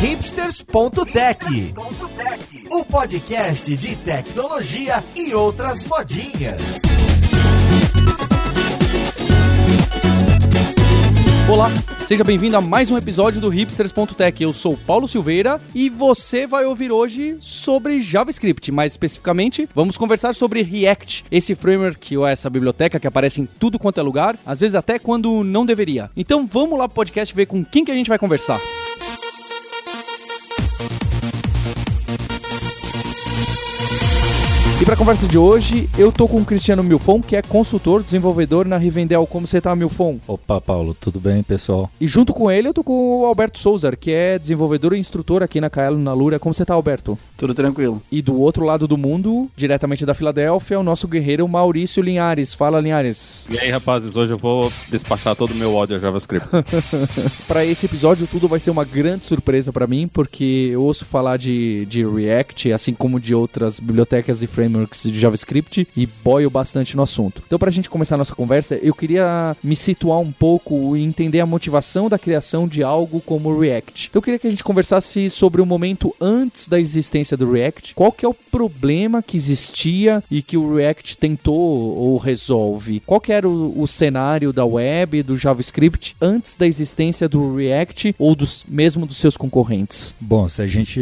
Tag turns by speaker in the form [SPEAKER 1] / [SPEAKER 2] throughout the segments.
[SPEAKER 1] hipsters.tech, o podcast de tecnologia e outras modinhas.
[SPEAKER 2] Olá, seja bem-vindo a mais um episódio do Hipsters.tech. Eu sou Paulo Silveira e você vai ouvir hoje sobre JavaScript. Mais especificamente, vamos conversar sobre React, esse framework ou essa biblioteca que aparece em tudo quanto é lugar, às vezes até quando não deveria. Então vamos lá pro podcast ver com quem que a gente vai conversar. Para a conversa de hoje, eu tô com o Cristiano Milfon, que é consultor, desenvolvedor na Rivendell. Como você tá, Milfon?
[SPEAKER 3] Opa, Paulo, tudo bem, pessoal?
[SPEAKER 2] E junto com ele, eu tô com o Alberto Souza, que é desenvolvedor e instrutor aqui na Kaelo na Lura. Como você tá, Alberto?
[SPEAKER 4] Tudo tranquilo.
[SPEAKER 2] E do outro lado do mundo, diretamente da Filadélfia, o nosso guerreiro Maurício Linhares. Fala, Linhares.
[SPEAKER 5] E aí, rapazes, hoje eu vou despachar todo o meu ódio a JavaScript.
[SPEAKER 2] para esse episódio, tudo vai ser uma grande surpresa para mim, porque eu ouço falar de, de React, assim como de outras bibliotecas e frameworks frameworks de JavaScript e boio bastante no assunto. Então, para a gente começar a nossa conversa, eu queria me situar um pouco e entender a motivação da criação de algo como o React. Então, eu queria que a gente conversasse sobre o momento antes da existência do React. Qual que é o problema que existia e que o React tentou ou resolve? Qual que era o, o cenário da web, do JavaScript, antes da existência do React ou dos, mesmo dos seus concorrentes?
[SPEAKER 3] Bom, se a gente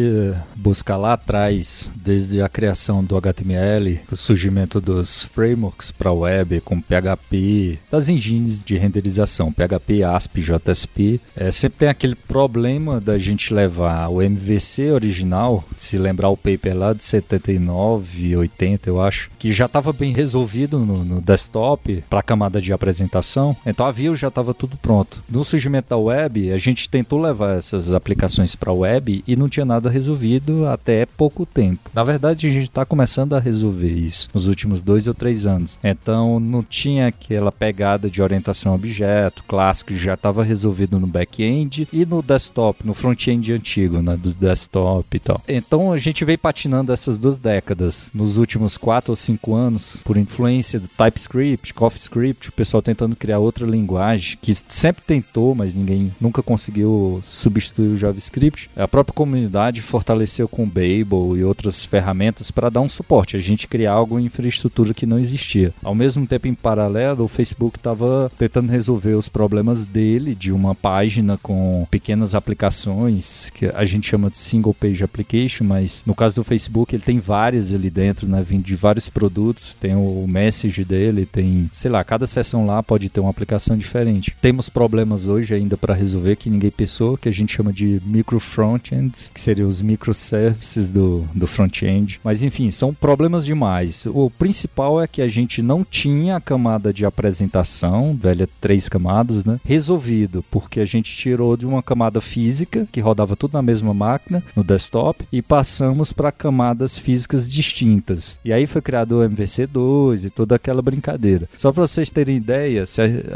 [SPEAKER 3] buscar lá atrás, desde a criação do HTML, O surgimento dos frameworks para web, como PHP, das engines de renderização, PHP, ASP, JSP, é, sempre tem aquele problema da gente levar o MVC original, se lembrar o paper lá de 79, 80, eu acho, que já estava bem resolvido no, no desktop para a camada de apresentação, então a view já estava tudo pronto. No surgimento da web, a gente tentou levar essas aplicações para web e não tinha nada resolvido até pouco tempo. Na verdade, a gente está começando a resolver isso nos últimos dois ou três anos. Então não tinha aquela pegada de orientação a objeto clássico que já estava resolvido no back-end e no desktop, no front-end antigo, né, do desktop e tal. Então a gente veio patinando essas duas décadas nos últimos quatro ou cinco anos por influência do TypeScript, CoffeeScript, o pessoal tentando criar outra linguagem que sempre tentou, mas ninguém nunca conseguiu substituir o JavaScript. A própria comunidade fortaleceu com o Babel e outras ferramentas para dar um suporte a gente criar algo em infraestrutura que não existia. Ao mesmo tempo, em paralelo, o Facebook estava tentando resolver os problemas dele, de uma página com pequenas aplicações, que a gente chama de single page application, mas no caso do Facebook ele tem várias ali dentro, né, vindo de vários produtos, tem o message dele, tem, sei lá, cada seção lá pode ter uma aplicação diferente. Temos problemas hoje ainda para resolver que ninguém pensou, que a gente chama de micro frontends, que seriam os microservices do, do front-end. Mas enfim, são problemas problemas demais. O principal é que a gente não tinha a camada de apresentação, velha três camadas, né? Resolvido, porque a gente tirou de uma camada física, que rodava tudo na mesma máquina, no desktop, e passamos para camadas físicas distintas. E aí foi criado o MVC2 e toda aquela brincadeira. Só para vocês terem ideia,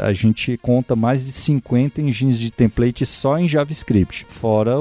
[SPEAKER 3] a, gente conta mais de 50 engines de template só em JavaScript, fora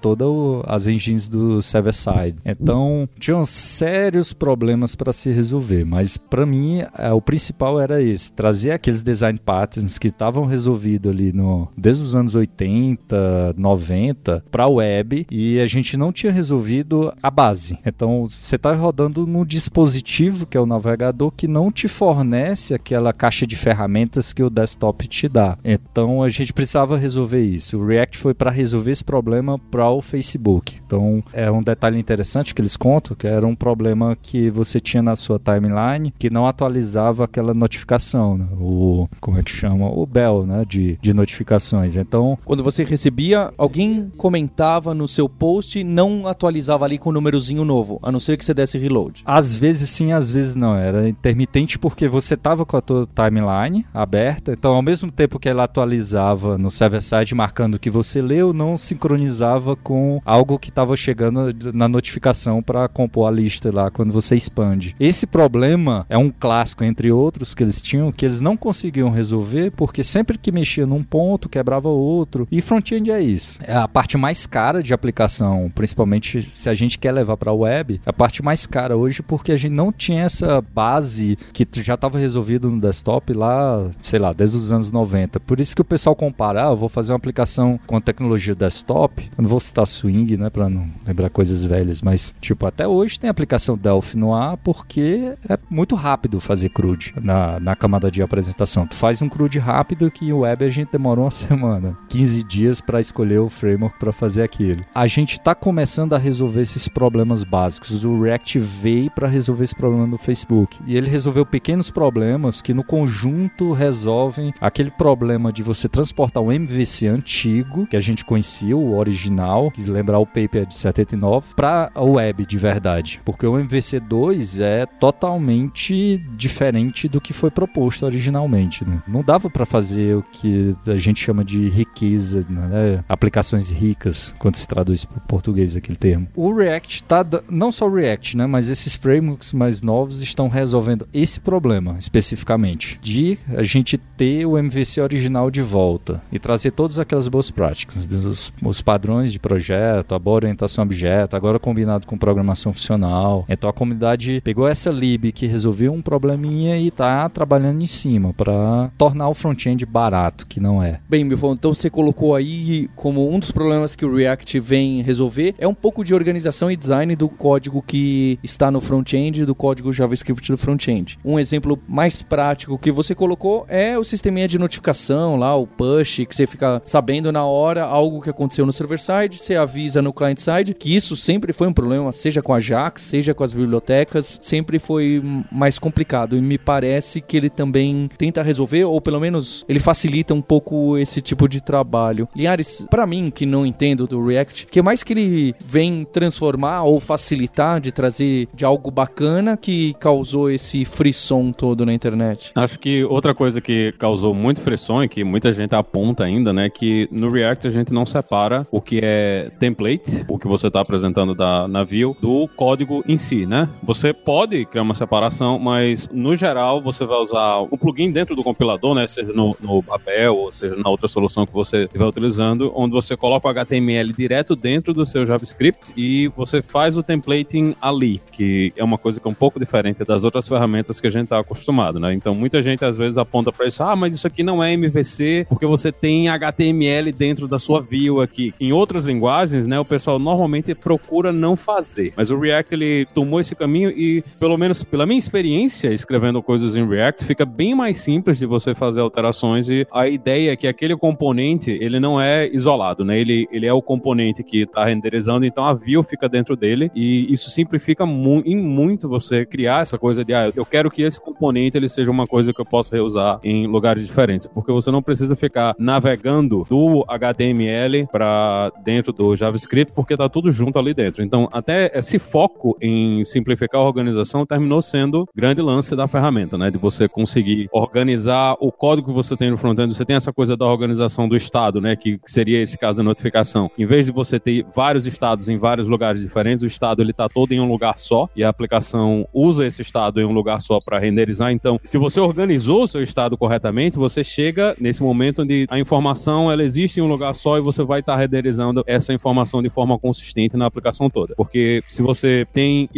[SPEAKER 3] todas as engines do server-side. Então, tinham sérios problemas problemas para se resolver, mas para mim é, o principal era esse, trazer aqueles design patterns que estavam resolvidos ali no desde os anos 80, 90 para a web e a gente não tinha resolvido a base. Então você está rodando num dispositivo que é o navegador que não te fornece aquela caixa de ferramentas que o desktop te dá. Então a gente precisava resolver isso. O React foi para resolver esse problema para o Facebook. Então é um detalhe interessante que eles contam que era um problema que você tinha na sua timeline que não atualizava aquela notificação, né? o como é que chama, o bell, né, de, de notificações. Então,
[SPEAKER 2] quando você recebia, alguém comentava no seu post, não atualizava ali com o um númerozinho novo, a não ser que você desse reload.
[SPEAKER 3] Às vezes sim, às vezes não. Era intermitente porque você tava com a tua timeline aberta, então ao mesmo tempo que ela atualizava no server side marcando que você leu, não sincronizava com algo que estava chegando na notificação para compor a lista lá quando você expande. Esse problema é um clássico entre outros que eles tinham que eles não conseguiam resolver porque sempre que mexia num ponto quebrava outro. E front-end é isso. É a parte mais cara de aplicação, principalmente se a gente quer levar para a web, é a parte mais cara hoje porque a gente não tinha essa base que já estava resolvido no desktop lá, sei lá, desde os anos 90. Por isso que o pessoal compara, ah, eu vou fazer uma aplicação com tecnologia desktop, eu não vou citar Swing, né, para não lembrar coisas velhas, mas tipo, até hoje tem aplicação Delphi no ar porque é muito rápido fazer CRUD na, na camada de apresentação. Tu faz um CRUD rápido que o web a gente demorou uma semana, 15 dias para escolher o framework para fazer aquilo. A gente está começando a resolver esses problemas básicos. O React veio para resolver esse problema no Facebook e ele resolveu pequenos problemas que no conjunto resolvem aquele problema de você transportar o MVC antigo que a gente conhecia, o original, que lembrar o paper de 79, para a web de verdade, porque o MVC 2 é totalmente diferente do que foi proposto originalmente. Né? Não dava para fazer o que a gente chama de riqueza, né? aplicações ricas, quando se traduz para o português aquele termo. O React está, não só o React, né? mas esses frameworks mais novos estão resolvendo esse problema especificamente, de a gente ter o MVC original de volta e trazer todas aquelas boas práticas, os, os padrões de projeto, a boa orientação objeto, agora combinado com programação funcional. Então a comunidade pegou essa lib que resolveu um probleminha e está trabalhando em cima para tornar o front-end barato, que não é.
[SPEAKER 2] Bem, Milfon, então você colocou aí como um dos problemas que o React vem resolver é um pouco de organização e design do código que está no front-end, do código JavaScript do front-end. Um exemplo mais prático que você colocou é o sisteminha de notificação lá, o push, que você fica sabendo na hora algo que aconteceu no server-side, você avisa no client-side, que isso sempre foi um problema, seja com a Ajax, seja com as bibliotecas, sempre foi mais complicado. E me parece que ele também tenta resolver, ou pelo menos ele facilita um pouco esse tipo de trabalho. Linhares, para mim, que não entendo do React, que mais que ele vem transformar ou facilitar de trazer de algo bacana que causou esse frisson todo na internet?
[SPEAKER 5] Acho que outra coisa que causou muito frisson e que muita gente aponta ainda, né, que no React a gente não separa o que é template, o que você está apresentando da, na view, do código em si, né? Você pode criar uma separação, mas no geral você vai usar o plugin dentro do compilador, né, seja no, no Babel ou seja na outra solução que você estiver utilizando, onde você coloca o HTML direto dentro do seu JavaScript e você faz o templating ali, que é uma coisa que é um pouco diferente das outras ferramentas que a gente está acostumado, né? Então muita gente às vezes aponta para isso, ah, mas isso aqui não é MVC porque você tem HTML dentro da sua view aqui. Em outras linguagens, né, o pessoal normalmente procura não fazer, mas o React ele tomou esse caminho e pelo menos pela minha experiência escrevendo coisas em React, fica bem mais simples de você fazer alterações e a ideia é que aquele componente, ele não é isolado, né? Ele, ele é o componente que está renderizando, então a view fica dentro dele e isso simplifica mu em muito você criar essa coisa de, ah, eu quero que esse componente ele seja uma coisa que eu possa reusar em lugares diferentes, porque você não precisa ficar navegando do HTML para dentro do JavaScript, porque tá tudo junto ali dentro. Então, até esse foco em simplificar a organização terminou sendo grande lance da ferramenta, né? De você conseguir organizar o código que você tem no front-end. Você tem essa coisa da organização do estado, né? Que seria esse caso da notificação. Em vez de você ter vários estados em vários lugares diferentes, o estado ele tá todo em um lugar só e a aplicação usa esse estado em um lugar só para renderizar. Então, se você organizou o seu estado corretamente, você chega nesse momento onde a informação ela existe em um lugar só e você vai estar tá renderizando essa informação de forma consistente na aplicação toda. Porque se você tem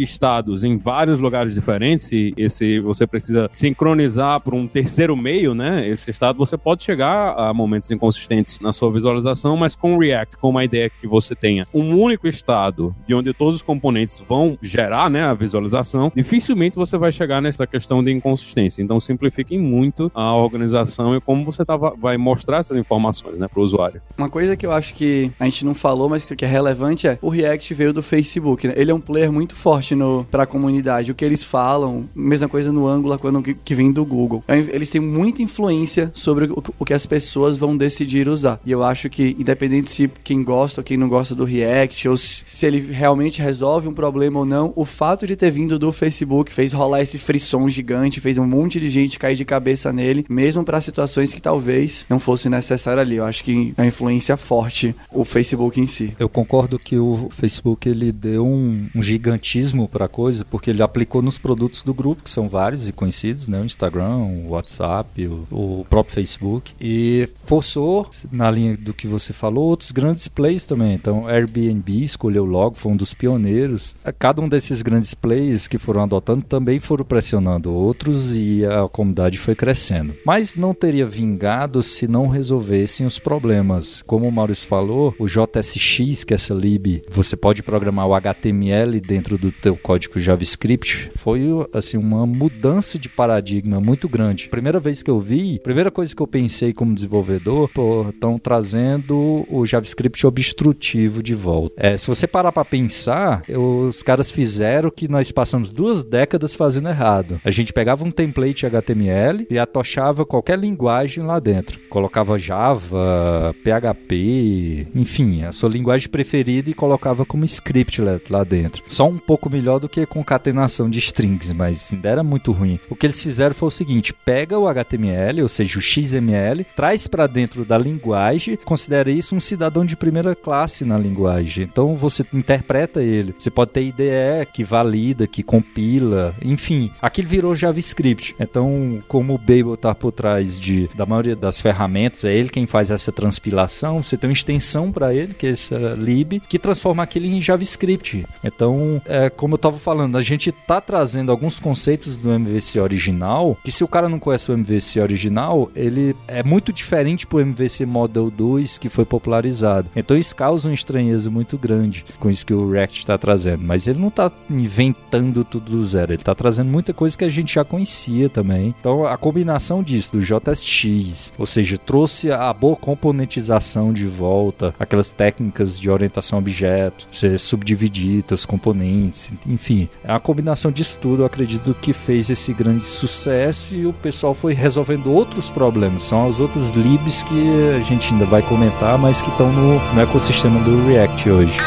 [SPEAKER 5] estados em vários lugares diferentes e esse você precisa sincronizar por um terceiro meio, né? Esse estado você pode chegar a momentos inconsistentes na sua visualização, mas com React, com uma ideia que você tenha um único estado de onde todos os componentes vão gerar, né, a visualização, dificilmente você vai chegar nessa questão de inconsistência. Então simplifiquem muito a organização e como você tava, vai mostrar essas informações, né, para o usuário.
[SPEAKER 4] Uma coisa que eu acho que a gente não falou, mas que é relevante é o React veio do Facebook, né? Ele é um player muito forte no para a comunidade. O que eles falam, mesma coisa no Angular quando que vem do Google. É, eles têm muita influência sobre o, que as pessoas vão decidir usar. E eu acho que independente se quem gosta ou quem não gosta do React ou se, ele realmente resolve um problema ou não, o fato de ter vindo do Facebook fez rolar esse frisson gigante, fez um monte de gente cair de cabeça nele, mesmo para situações que talvez não fosse necessário ali. Eu acho que a influência forte o Facebook em si.
[SPEAKER 3] Eu concordo concordo que o Facebook ele deu um, um gigantismo para a coisa, porque ele aplicou nos produtos do grupo, que são vários e conhecidos, né? O Instagram, o WhatsApp, o, o próprio Facebook, e forçou, na linha do que você falou, outros grandes players também. Então, Airbnb escolheu logo, foi um dos pioneiros. Cada um desses grandes players que foram adotando também foram pressionando outros e a comunidade foi crescendo. Mas não teria vingado se não resolvessem os problemas. Como o Maurício falou, o JSX, que é essa lib, você pode programar o HTML dentro do teu código JavaScript, foi assim uma mudança de paradigma muito grande. Primeira vez que eu vi, primeira coisa que eu pensei como desenvolvedor, estão trazendo o JavaScript obstrutivo de volta. É, se você parar para pensar, os caras fizeram o que nós passamos duas décadas fazendo errado. A gente pegava um template HTML e atochava qualquer linguagem lá dentro. Colocava Java, PHP, enfim, a sua linguagem preferida e colocava como script lá dentro. Só um pouco melhor do que concatenação de strings, mas ainda era muito ruim. O que eles fizeram foi o seguinte: pega o HTML, ou seja, o XML, traz para dentro da linguagem, considera isso um cidadão de primeira classe na linguagem. Então você interpreta ele. Você pode ter IDE que valida, que compila, enfim, aquilo virou JavaScript. Então, como o Babel está por trás de, da maioria das ferramentas, é ele quem faz essa transpilação, você tem uma extensão para ele, que é essa lib, que transforma aquilo em JavaScript. Então, é, como eu estava falando, a gente está trazendo alguns conceitos do MVC original, que se o cara não conhece o MVC original, ele é muito diferente pro MVC Model 2 que foi popularizado. Então isso causa uma estranheza muito grande com isso que o React está trazendo. Mas ele não está inventando tudo do zero, ele está trazendo muita coisa que a gente já conhecia também. Então a combinação disso, do JSX, ou seja, trouxe a boa componentização de volta, aquelas técnicas de orientação a objeto, você subdividir os componentes, enfim. É a combinação disso tudo, eu acredito que fez esse grande sucesso e o pessoal foi resolvendo outros problemas. São as outras libs que a gente ainda vai comentar, mas que estão no, no ecossistema do React hoje.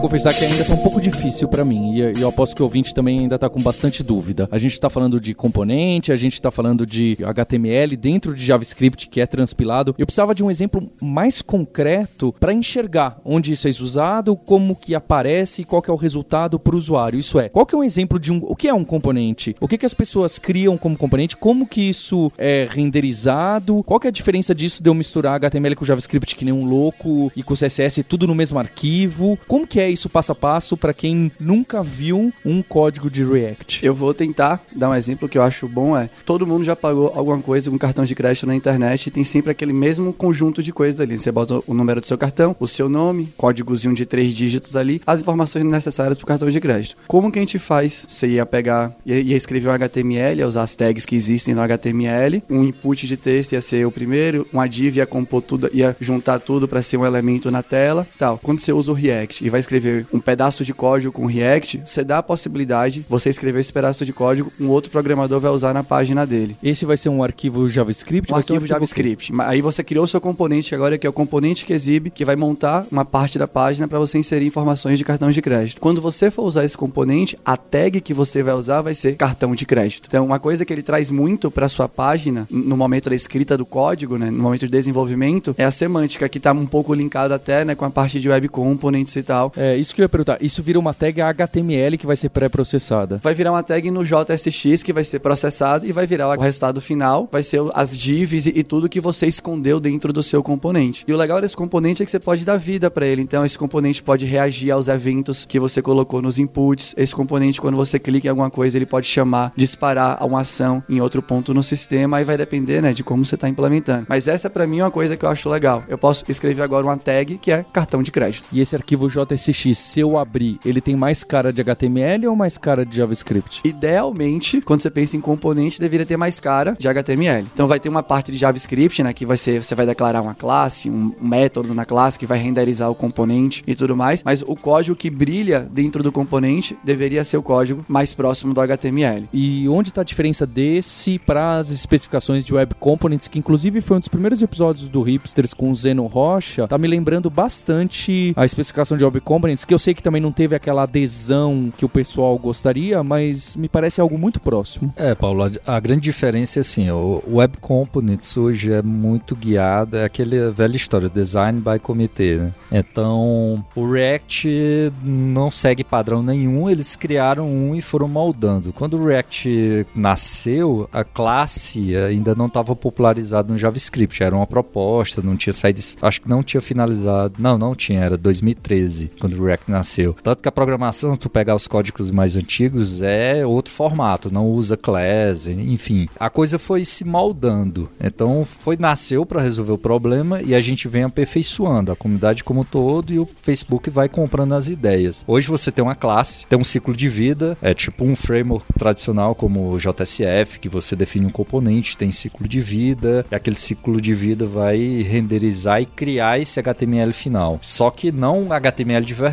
[SPEAKER 2] Confessar que ainda tá um pouco difícil para mim e eu aposto que o ouvinte também ainda tá com bastante dúvida. A gente tá falando de componente, a gente tá falando de HTML dentro de JavaScript que é transpilado. Eu precisava de um exemplo mais concreto para enxergar onde isso é usado, como que aparece e qual que é o resultado para o usuário. Isso é, qual que é um exemplo de um, o que é um componente? O que que as pessoas criam como componente? Como que isso é renderizado? Qual que é a diferença disso de eu misturar HTML com JavaScript que nem um louco e com CSS tudo no mesmo arquivo? Como que é isso passo a passo para quem nunca viu um código de React?
[SPEAKER 4] Eu vou tentar dar um exemplo que eu acho bom é, todo mundo já pagou alguma coisa com cartão de crédito na internet e tem sempre aquele mesmo conjunto de coisas ali. Você bota o número do seu cartão, o seu nome, códigozinho de três dígitos ali, as informações necessárias para o cartão de crédito. Como que a gente faz? Você ia pegar, ia, ia escrever um HTML, ia usar as tags que existem no HTML, um input de texto ia ser o primeiro, uma div ia compor tudo, ia juntar tudo para ser um elemento na tela, tal. Quando você usa o React e vai escrever um pedaço de código com React, você dá a possibilidade, você escrever esse pedaço de código, um outro programador vai usar na página dele.
[SPEAKER 2] Esse vai ser um arquivo JavaScript?
[SPEAKER 4] Um arquivo JavaScript. Aí você criou o seu componente agora, que é o componente que exibe, que vai montar uma parte da página para você inserir informações de cartão de crédito. Quando você for usar esse componente, a tag que você vai usar vai ser cartão de crédito. Então, uma coisa que ele traz muito para sua página, no momento da escrita do código, né, no momento de desenvolvimento, é a semântica, que está um pouco linkada até né, com a parte de web components e tal.
[SPEAKER 2] É, isso que eu ia perguntar. Isso vira uma tag HTML que vai ser pré-processada.
[SPEAKER 4] Vai virar uma tag no JSX que vai ser processado e vai virar o resultado final, vai ser as divs e, e tudo que você escondeu dentro do seu componente. E o legal desse componente é que você pode dar vida para ele. Então esse componente pode reagir aos eventos que você colocou nos inputs. Esse componente quando você clica em alguma coisa, ele pode chamar, disparar uma ação em outro ponto no sistema, aí vai depender, né, de como você está implementando. Mas essa para mim é uma coisa que eu acho legal. Eu posso escrever agora uma tag que é cartão de crédito.
[SPEAKER 2] E esse arquivo JSX, se eu abrir, ele tem mais cara de HTML ou mais cara de JavaScript?
[SPEAKER 4] Idealmente, quando você pensa em componente, deveria ter mais cara de HTML. Então vai ter uma parte de JavaScript, né, que vai ser, você vai declarar uma classe, um método na classe que vai renderizar o componente e tudo mais, mas o código que brilha dentro do componente deveria ser o código mais próximo do HTML.
[SPEAKER 2] E onde está a diferença desse para as especificações de Web Components, que inclusive foi um dos primeiros episódios do Hipsters com o Zeno Rocha, tá me lembrando bastante a especificação de Web Components que eu sei que também não teve aquela adesão que o pessoal gostaria, mas me parece algo muito próximo.
[SPEAKER 3] É, Paulo, a, a grande diferença é assim, o Web Components hoje é muito guiado, é aquela velha história, design by committee, né? Então, o React não segue padrão nenhum, eles criaram um e foram moldando. Quando o React nasceu, a classe ainda não estava popularizada no JavaScript, era uma proposta, não tinha saído, acho que não tinha finalizado, não, não tinha, era 2013, quando o React nasceu. Tanto que a programação, tu pegar os códigos mais antigos, é outro formato, não usa class, enfim. A coisa foi se moldando. Então, foi nasceu para resolver o problema e a gente vem aperfeiçoando a comunidade como um todo e o Facebook vai comprando as ideias. Hoje você tem uma classe, tem um ciclo de vida, é tipo um framework tradicional como o JSF, que você define um componente, tem ciclo de vida, e aquele ciclo de vida vai renderizar e criar esse HTML final. Só que não HTML de verdade,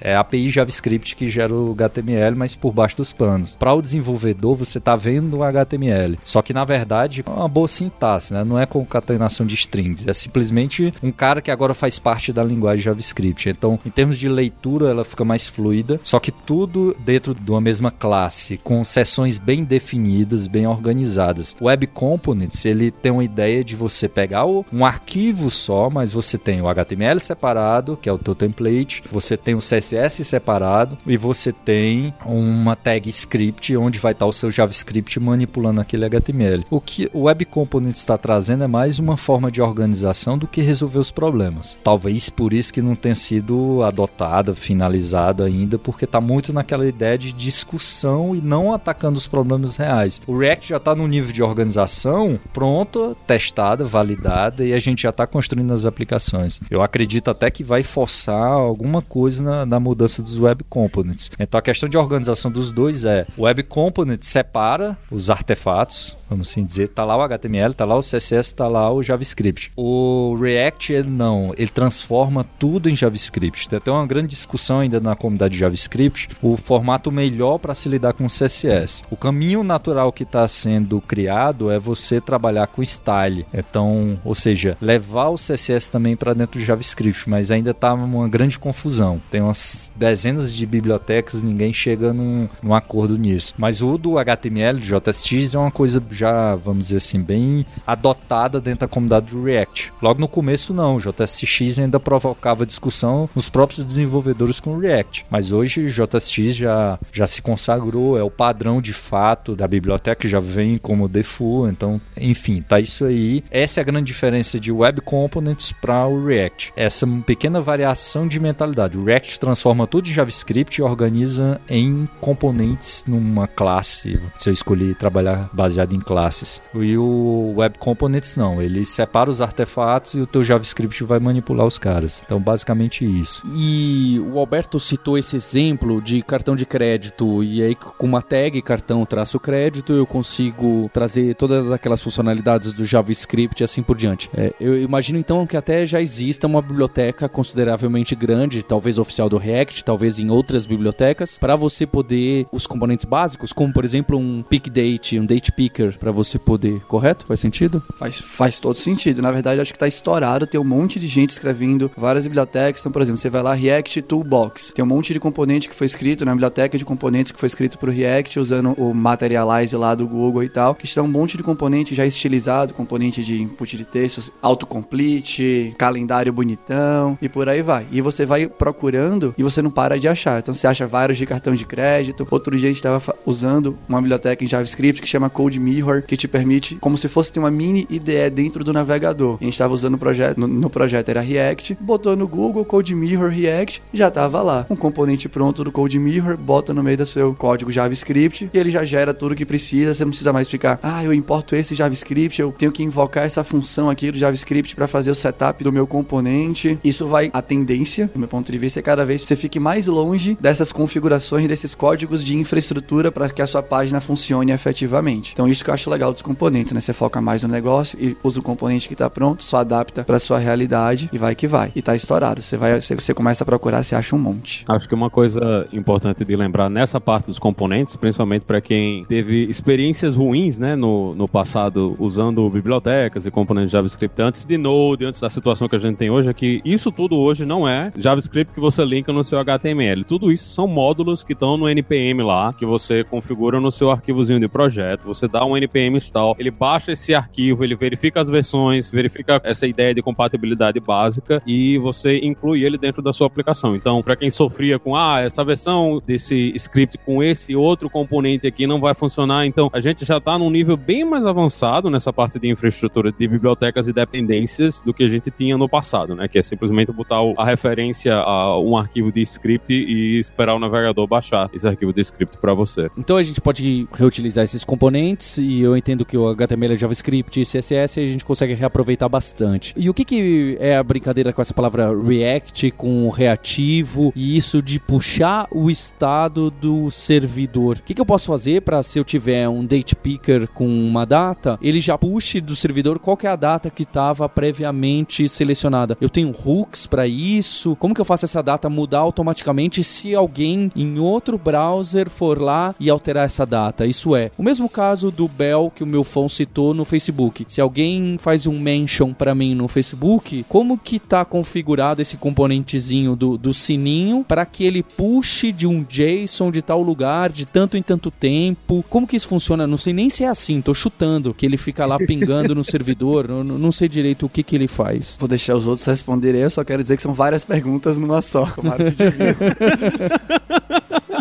[SPEAKER 3] é a API JavaScript que gera o HTML, mas por baixo dos panos. Para o desenvolvedor, você está vendo o HTML. Só que na verdade é uma boa sintaxe, né? Não é concatenação de strings, é simplesmente um cara que agora faz parte da linguagem JavaScript. Então, em termos de leitura, ela fica mais fluida, só que tudo dentro de uma mesma classe, com seções bem definidas, bem organizadas. Web Components, ele tem uma ideia de você pegar um arquivo só, mas você tem o HTML separado, que é o teu template, você tem o CSS separado e você tem uma tag script onde vai estar o seu JavaScript manipulando aquele HTML. O que o Web Components está trazendo é mais uma forma de organização do que resolver os problemas. Talvez por isso que não tenha sido adotada, finalizada ainda, porque está muito naquela ideia de discussão e não atacando os problemas reais. O React já está no nível de organização pronto, testada, validada e a gente já está construindo as aplicações. Eu acredito até que vai forçar alguma coisa na, na mudança dos Web Components. Então a questão de organização dos dois é: o Web Component separa os artefatos, vamos assim dizer, tá lá o HTML, tá lá o CSS, tá lá o JavaScript. O React, ele não, ele transforma tudo em JavaScript. Tem até uma grande discussão ainda na comunidade de JavaScript, o formato melhor para se lidar com o CSS. O caminho natural que está sendo criado é você trabalhar com style. Então, ou seja, levar o CSS também para dentro do JavaScript, mas ainda está uma grande confusão. Tem umas dezenas de bibliotecas, ninguém chega num, num acordo nisso. Mas o do HTML, do JSX, é uma coisa já, vamos dizer assim, bem adotada dentro da comunidade do React. Logo no começo não, o JSX ainda provocava discussão nos próprios desenvolvedores com o React. Mas hoje o JSX já, já se consagrou, é o padrão de fato da biblioteca, já vem como default, então, enfim, tá isso aí. Essa é a grande diferença de Web Components para o React. Essa pequena variação de mentalidade. O React transforma tudo em JavaScript e organiza em componentes numa classe. Se eu escolhi trabalhar baseado em classes. E o Web Components não, ele separa os artefatos e o teu JavaScript vai manipular os caras. Então, basicamente isso.
[SPEAKER 2] E o Alberto citou esse exemplo de cartão de crédito e aí com uma tag cartão traço crédito eu consigo trazer todas aquelas funcionalidades do JavaScript e assim por diante. É, eu imagino então que até já exista uma biblioteca consideravelmente grande, talvez oficial do React, talvez em outras bibliotecas, para você poder os componentes básicos, como por exemplo um pick date, um date picker, para você poder, correto? Faz sentido?
[SPEAKER 4] Faz, faz todo sentido. Na verdade, acho que tá estourado, tem um monte de gente escrevendo várias bibliotecas. Então, por exemplo, você vai lá React Toolbox, tem um monte de componente que foi escrito na biblioteca de componentes que foi escrito pro React usando o Materialize lá do Google e tal, que estão um monte de componente já estilizado, componente de input de textos, autocomplete, calendário bonitão e por aí vai. E você vai procurando e você não para de achar. Então você acha vários de cartão de crédito. Outro dia a gente estava usando uma biblioteca em JavaScript que chama Code Mirror, que te permite, como se fosse ter uma mini IDE dentro do navegador. A gente estava usando o projeto, no, no, projeto era React, botou no Google Code Mirror React, já estava lá. Um componente pronto do Code Mirror, bota no meio do seu código JavaScript e ele já gera tudo que precisa. Você não precisa mais ficar, ah, eu importo esse JavaScript, eu tenho que invocar essa função aqui do JavaScript para fazer o setup do meu componente. Isso vai, a tendência, do meu ponto de vista, é cada vez você fique mais longe dessas configurações, desses códigos de infraestrutura para que a sua página funcione efetivamente. Então, isso que eu acho legal dos componentes, né? Você foca mais no negócio e usa o componente que tá pronto, só adapta pra sua realidade e vai que vai. E tá estourado. Você vai, você, você começa a procurar, você acha um monte.
[SPEAKER 5] Acho que uma coisa importante de lembrar nessa parte dos componentes, principalmente para quem teve experiências ruins, né, no, no passado usando bibliotecas e componentes JavaScript antes de Node, antes da situação que a gente tem hoje, é que isso tudo hoje não é JavaScript que você linka no seu HTML. Tudo isso são módulos que estão no NPM lá, que você configura no seu arquivozinho de projeto. Você dá um NPM install, ele baixa esse arquivo, ele verifica as versões, verifica essa ideia de compatibilidade básica e você inclui ele dentro da sua aplicação. Então, para quem sofria com, ah, essa versão desse script com esse outro componente aqui não vai funcionar, então a gente já está num nível bem mais avançado nessa parte de infraestrutura de bibliotecas e dependências do que a gente tinha no passado, né? Que é simplesmente botar a referência a um arquivo de script e esperar o navegador baixar esse arquivo de script para você.
[SPEAKER 2] Então a gente pode reutilizar esses componentes e eu entendo que o HTML é JavaScript e CSS a gente consegue reaproveitar bastante. E o que, que é a brincadeira com essa palavra React com reativo e isso de puxar o estado do servidor? O que, que eu posso fazer para se eu tiver um date picker com uma data, ele já puxe do servidor qual é a data que estava previamente selecionada? Eu tenho hooks para isso? Como que eu faço essa data mudar automaticamente se alguém em outro browser for lá e alterar essa data? Isso é, o mesmo caso do Bell que o meu phone citou no Facebook. Se alguém faz um mention para mim no Facebook, como que tá configurado esse componentezinho do, do sininho para que ele puxe de um JSON de tal lugar de tanto em tanto tempo? Como que isso funciona? Não sei nem se é assim, tô chutando que ele fica lá pingando no servidor, não, não sei direito o que que ele faz.
[SPEAKER 4] Vou deixar os outros responderem, eu só quero dizer que são várias perguntas numa só, como a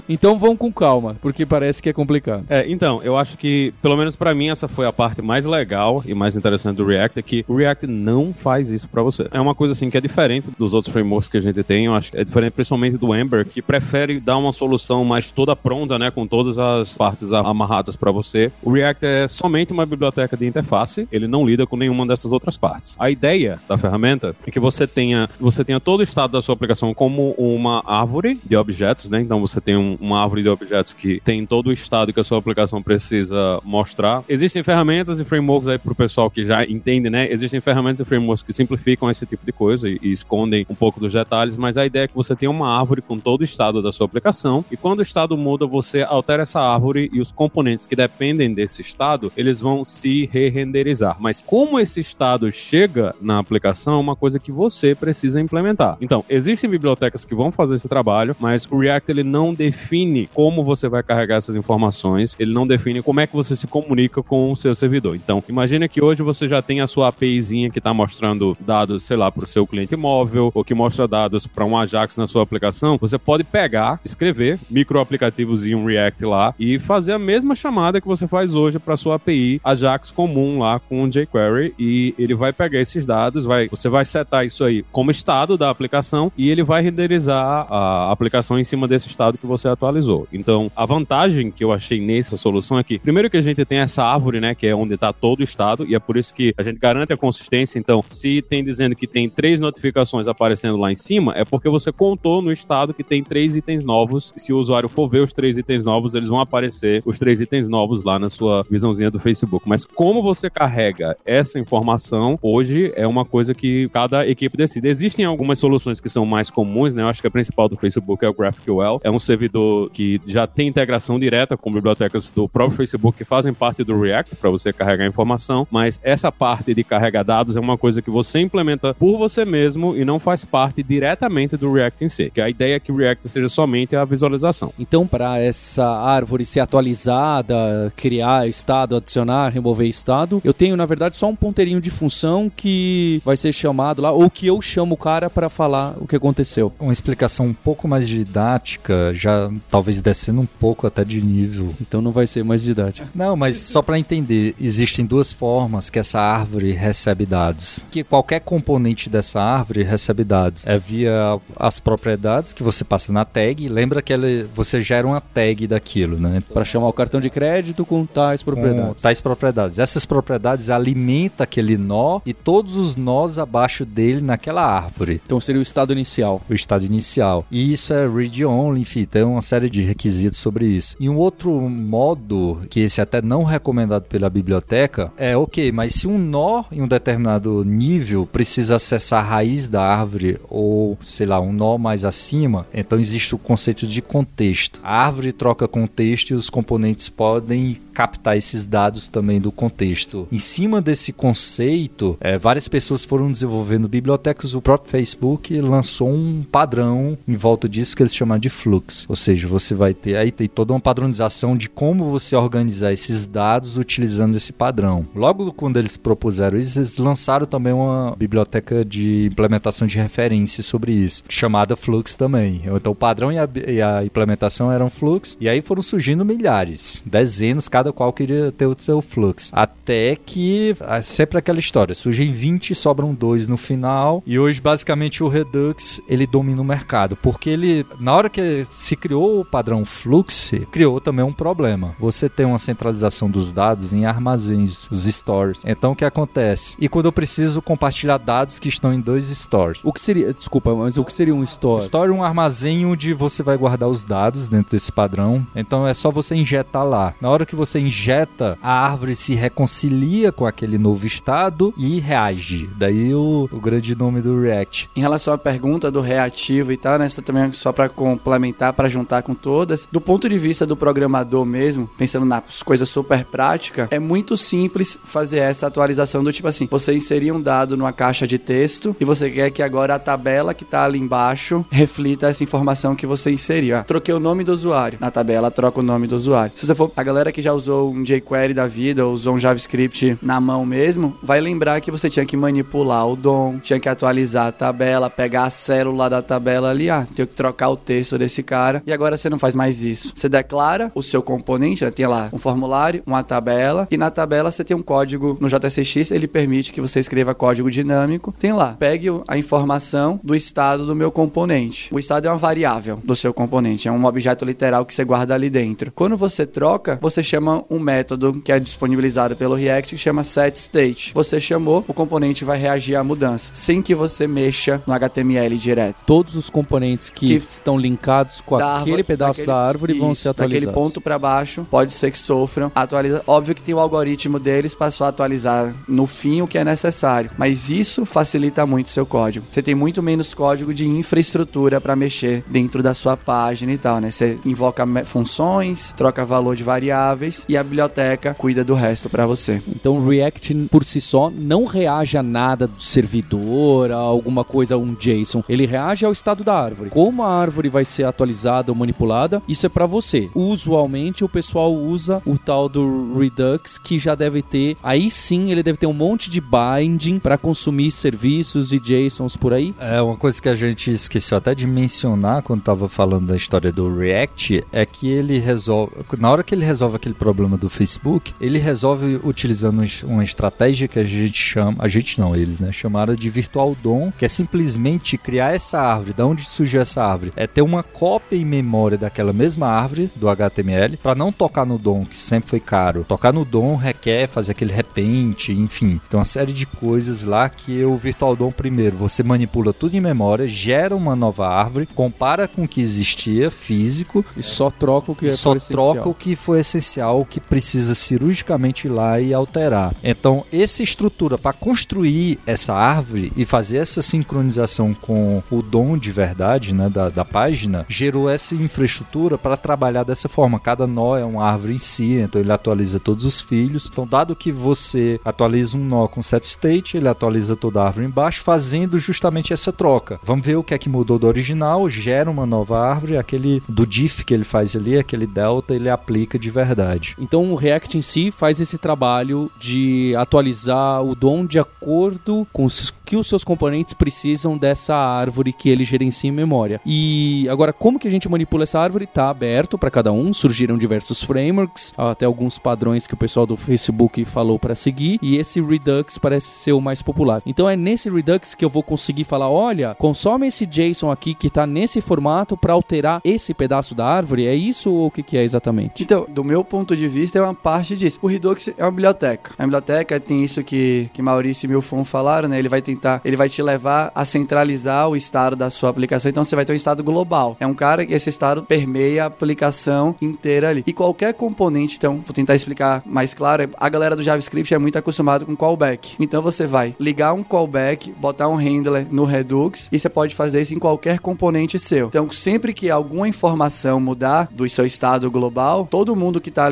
[SPEAKER 2] Então vão com calma, porque parece que é complicado.
[SPEAKER 5] É, então, eu acho que, pelo menos para mim, essa foi a parte mais legal e mais interessante do React, é que o React não faz isso para você. É uma coisa assim que é diferente dos outros frameworks que a gente tem, eu acho que é diferente principalmente do Ember, que prefere dar uma solução mais toda pronta, né, com todas as partes amarradas para você. O React é somente uma biblioteca de interface, ele não lida com nenhuma dessas outras partes. A ideia da ferramenta é que você tenha, você tenha todo o estado da sua aplicação como uma árvore de objetos, né? Então você tem um, uma árvore de objetos que tem todo o estado que a sua aplicação precisa mostrar. Existem ferramentas e frameworks aí pro pessoal que já entende, né? Existem ferramentas e frameworks que simplificam esse tipo de coisa e, e escondem um pouco dos detalhes, mas a ideia é que você tenha uma árvore com todo o estado da sua aplicação e quando o estado muda, você altera essa árvore e os componentes que dependem desse estado, eles vão se re-renderizar. Mas como esse estado chega na aplicação é uma coisa que você precisa implementar. Então, existem bibliotecas que vão fazer esse trabalho, mas o React ele não define como você vai carregar essas informações, ele não define como é que você se comunica com o seu servidor. Então, imagina que hoje você já tem a sua APIzinha que está mostrando dados, sei lá, para o seu cliente móvel, ou que mostra dados para um Ajax na sua aplicação. Você pode pegar, escrever micro aplicativos em um React lá e fazer a mesma chamada que você faz hoje para sua API Ajax comum lá com o jQuery e ele vai pegar esses dados, vai, você vai setar isso aí como estado da aplicação e ele vai renderizar a aplicação em cima desse estado que você atualizou. Então, a vantagem que eu achei nessa solução é que, primeiro que a gente tem essa árvore, né, que é onde está todo o estado, e é por isso que a gente garante a consistência. Então, se tem dizendo que tem três notificações aparecendo lá em cima, é porque você contou no estado que tem três itens novos. Se o usuário for ver os três itens novos, eles vão aparecer os três itens novos lá na sua visãozinha do Facebook. Mas como você carrega essa informação, hoje é uma coisa que cada equipe decide. Existem algumas soluções que são mais comuns, né? Eu acho que a principal do Facebook é o GraphQL. É um servidor que já tem integração direta com bibliotecas do próprio Facebook que fazem parte do React para você carregar informação, mas essa parte de carregar dados é uma coisa que você implementa por você mesmo e não faz parte diretamente do React em si. Que a ideia é que o React seja somente a visualização.
[SPEAKER 2] Então, para essa árvore ser atualizada, criar estado, adicionar, remover estado, eu tenho na verdade só um ponteirinho de função que vai ser chamado lá ou que eu chamo o cara para falar o que aconteceu.
[SPEAKER 3] Uma explicação um pouco mais didática, já talvez descendo um pouco até de nível.
[SPEAKER 2] Então não vai ser mais didática.
[SPEAKER 3] Não, mas só para entender, existem duas formas que essa árvore recebe dados. Que qualquer componente dessa árvore recebe dados. É via as propriedades que você passa na tag. Lembra que ela, você gera uma tag daquilo, né?
[SPEAKER 2] Para chamar o cartão de crédito com tais propriedades. Com
[SPEAKER 3] tais propriedades. Essas propriedades alimentam aquele nó e todos os nós abaixo dele naquela árvore.
[SPEAKER 2] Então seria o estado inicial.
[SPEAKER 3] O estado inicial. E isso é read only, enfim, tem uma série de requisitos sobre isso. E um outro modo, que esse é até não recomendado pela biblioteca, é ok, mas se um nó em um determinado nível precisa acessar a raiz da árvore ou, sei lá, um nó mais acima, então existe o conceito de contexto. A árvore troca contexto e os componentes podem captar esses dados também do contexto. Em cima desse conceito, é, várias pessoas foram desenvolvendo bibliotecas. O próprio Facebook lançou um padrão em volta disso que eles chamam de flux. Ou seja, você vai ter aí tem toda uma padronização de como você organizar esses dados utilizando esse padrão. Logo quando eles propuseram isso, eles lançaram também uma biblioteca de implementação de referência sobre isso, chamada Flux também. Então o padrão e a, e a implementação eram Flux, e aí foram surgindo milhares, dezenas, cada qual queria ter o seu Flux. Até que é sempre aquela história, surgem 20 sobram dois no final, e hoje basicamente o Redux ele domina o mercado, porque ele, na hora que se criou o padrão Flux, criou também um problema. Você tem uma centralização dos dados em armazéns, os stores. Então o que acontece? E quando eu preciso compartilhar dados que estão em dois stores?
[SPEAKER 2] O que seria, desculpa, mas o que seria um store?
[SPEAKER 3] Store é um armazém onde você vai guardar os dados dentro desse padrão. Então é só você injetar lá. Na hora que você injeta, a árvore se reconcilia com aquele novo estado e reage. Daí o, o grande nome do React.
[SPEAKER 4] Em relação à pergunta do reativo e tal, né? Isso também só para complementar, para juntar com todas. Do ponto de vista do programador mesmo, pensando nas coisas super práticas, é muito simples fazer essa atualização do tipo assim: você inserir um dado numa caixa de texto e você quer que agora a tabela que tá ali embaixo reflita essa informação que você inseriu. Ah, troquei o nome do usuário. Na tabela, troca o nome do usuário. Se você for a galera que já usou um jQuery da vida ou usou um JavaScript na mão mesmo, vai lembrar que você tinha que manipular o DOM, tinha que atualizar a tabela, pegar a célula da tabela ali, ah, tenho que trocar o texto desse cara. E agora você não faz mais isso. Você declara o seu componente, né? tem lá um formulário, uma tabela, e na tabela você tem um código no JSX, ele permite que você escreva código dinâmico. Tem lá, pegue a informação do estado do meu componente. O estado é uma variável do seu componente, é um objeto literal que você guarda ali dentro. Quando você troca, você chama um método que é disponibilizado pelo React que chama setState. Você chamou, o componente vai reagir à mudança, sem que você mexa no HTML direto.
[SPEAKER 2] Todos os componentes que,
[SPEAKER 4] Que-
[SPEAKER 2] estão linkados com aquele
[SPEAKER 4] árvore-
[SPEAKER 2] pedaço
[SPEAKER 4] daquele-
[SPEAKER 2] da árvore vão
[SPEAKER 4] Isso,
[SPEAKER 2] ser atualizados.
[SPEAKER 4] Daquele ponto para baixo, pode ser que sofram atualiza. Óbvio que tem o algoritmo deles para só atualizar no fim o que é necessário, mas isso facilita muito o seu código. Você tem muito menos código de infraestrutura para mexer dentro da sua página e tal, né? Você invoca funções, troca valor de variáveis e a biblioteca cuida do resto para você.
[SPEAKER 2] Então o React por si só não reage a nada do servidor, a alguma coisa, um JSON. Ele reage ao estado da árvore. Como a árvore vai ser atualizada ou manipulada, isso é pra você. Usualmente o pessoal usa o tal do Redux que já deve ter, aí sim ele deve ter um monte de binding pra consumir serviços e JSONs por aí.
[SPEAKER 3] É, uma coisa que a gente esqueceu até de mencionar quando tava falando da história do React é que ele resolve. Na hora que ele resolve aquele problema do Facebook, ele resolve utilizando uma estratégia que a gente chama. A gente não, eles, né? Chamaram de Virtual DOM, que é simplesmente criar essa árvore. Da onde surgiu essa árvore? É ter uma cópia em memória daquela mesma árvore do HTML para não tocar no DOM, que sempre foi caro. Tocar no DOM requer fazer aquele repente, enfim. Tem uma série de coisas lá que o Virtual DOM primeiro, você manipula tudo em memória, gera uma nova árvore, compara com o que existia físico
[SPEAKER 2] E só troca o que é
[SPEAKER 3] só
[SPEAKER 2] for essencial.
[SPEAKER 3] troca o que foi essencial, o que precisa cirurgicamente ir lá e alterar. Então, essa estrutura para construir essa árvore e fazer essa sincronização com o dom de verdade né, da, da página, gerou essa infraestrutura para trabalhar dessa forma. Cada nó é uma árvore em si, então ele atualiza todos os filhos. Então, dado que você atualiza um nó com set state, ele atualiza toda a árvore embaixo, fazendo justamente essa troca. Vamos ver o que é que mudou do original, gera uma nova árvore, aquele do diff que ele faz ali, aquele delta, ele aplica de verdade.
[SPEAKER 2] Então o React em si faz esse trabalho de atualizar o DOM de acordo com os que os seus componentes precisam dessa árvore que ele gerencia em memória. E agora como que a gente manipula essa árvore? Tá aberto para cada um, surgiram diversos frameworks, até alguns padrões que o pessoal do Facebook falou para seguir, e esse Redux parece ser o mais popular. Então é nesse Redux que eu vou conseguir falar, olha, consome esse JSON aqui que tá nesse formato para alterar esse pedaço da árvore. É isso ou o que que é exatamente?
[SPEAKER 4] Então, do meu ponto de de vista, é uma parte disso. O Redux é uma biblioteca. A biblioteca tem isso que, que Maurício e Milfon falaram, né? Ele vai tentar, ele vai te levar a centralizar o estado da sua aplicação. Então você vai ter um estado global. É um cara que esse estado permeia a aplicação inteira ali. E qualquer componente, então, vou tentar explicar mais claro. A galera do JavaScript é muito acostumado com callback. Então você vai ligar um callback, botar um handler no Redux e você pode fazer isso em qualquer componente seu. Então, sempre que alguma informação mudar do seu estado global, todo mundo que está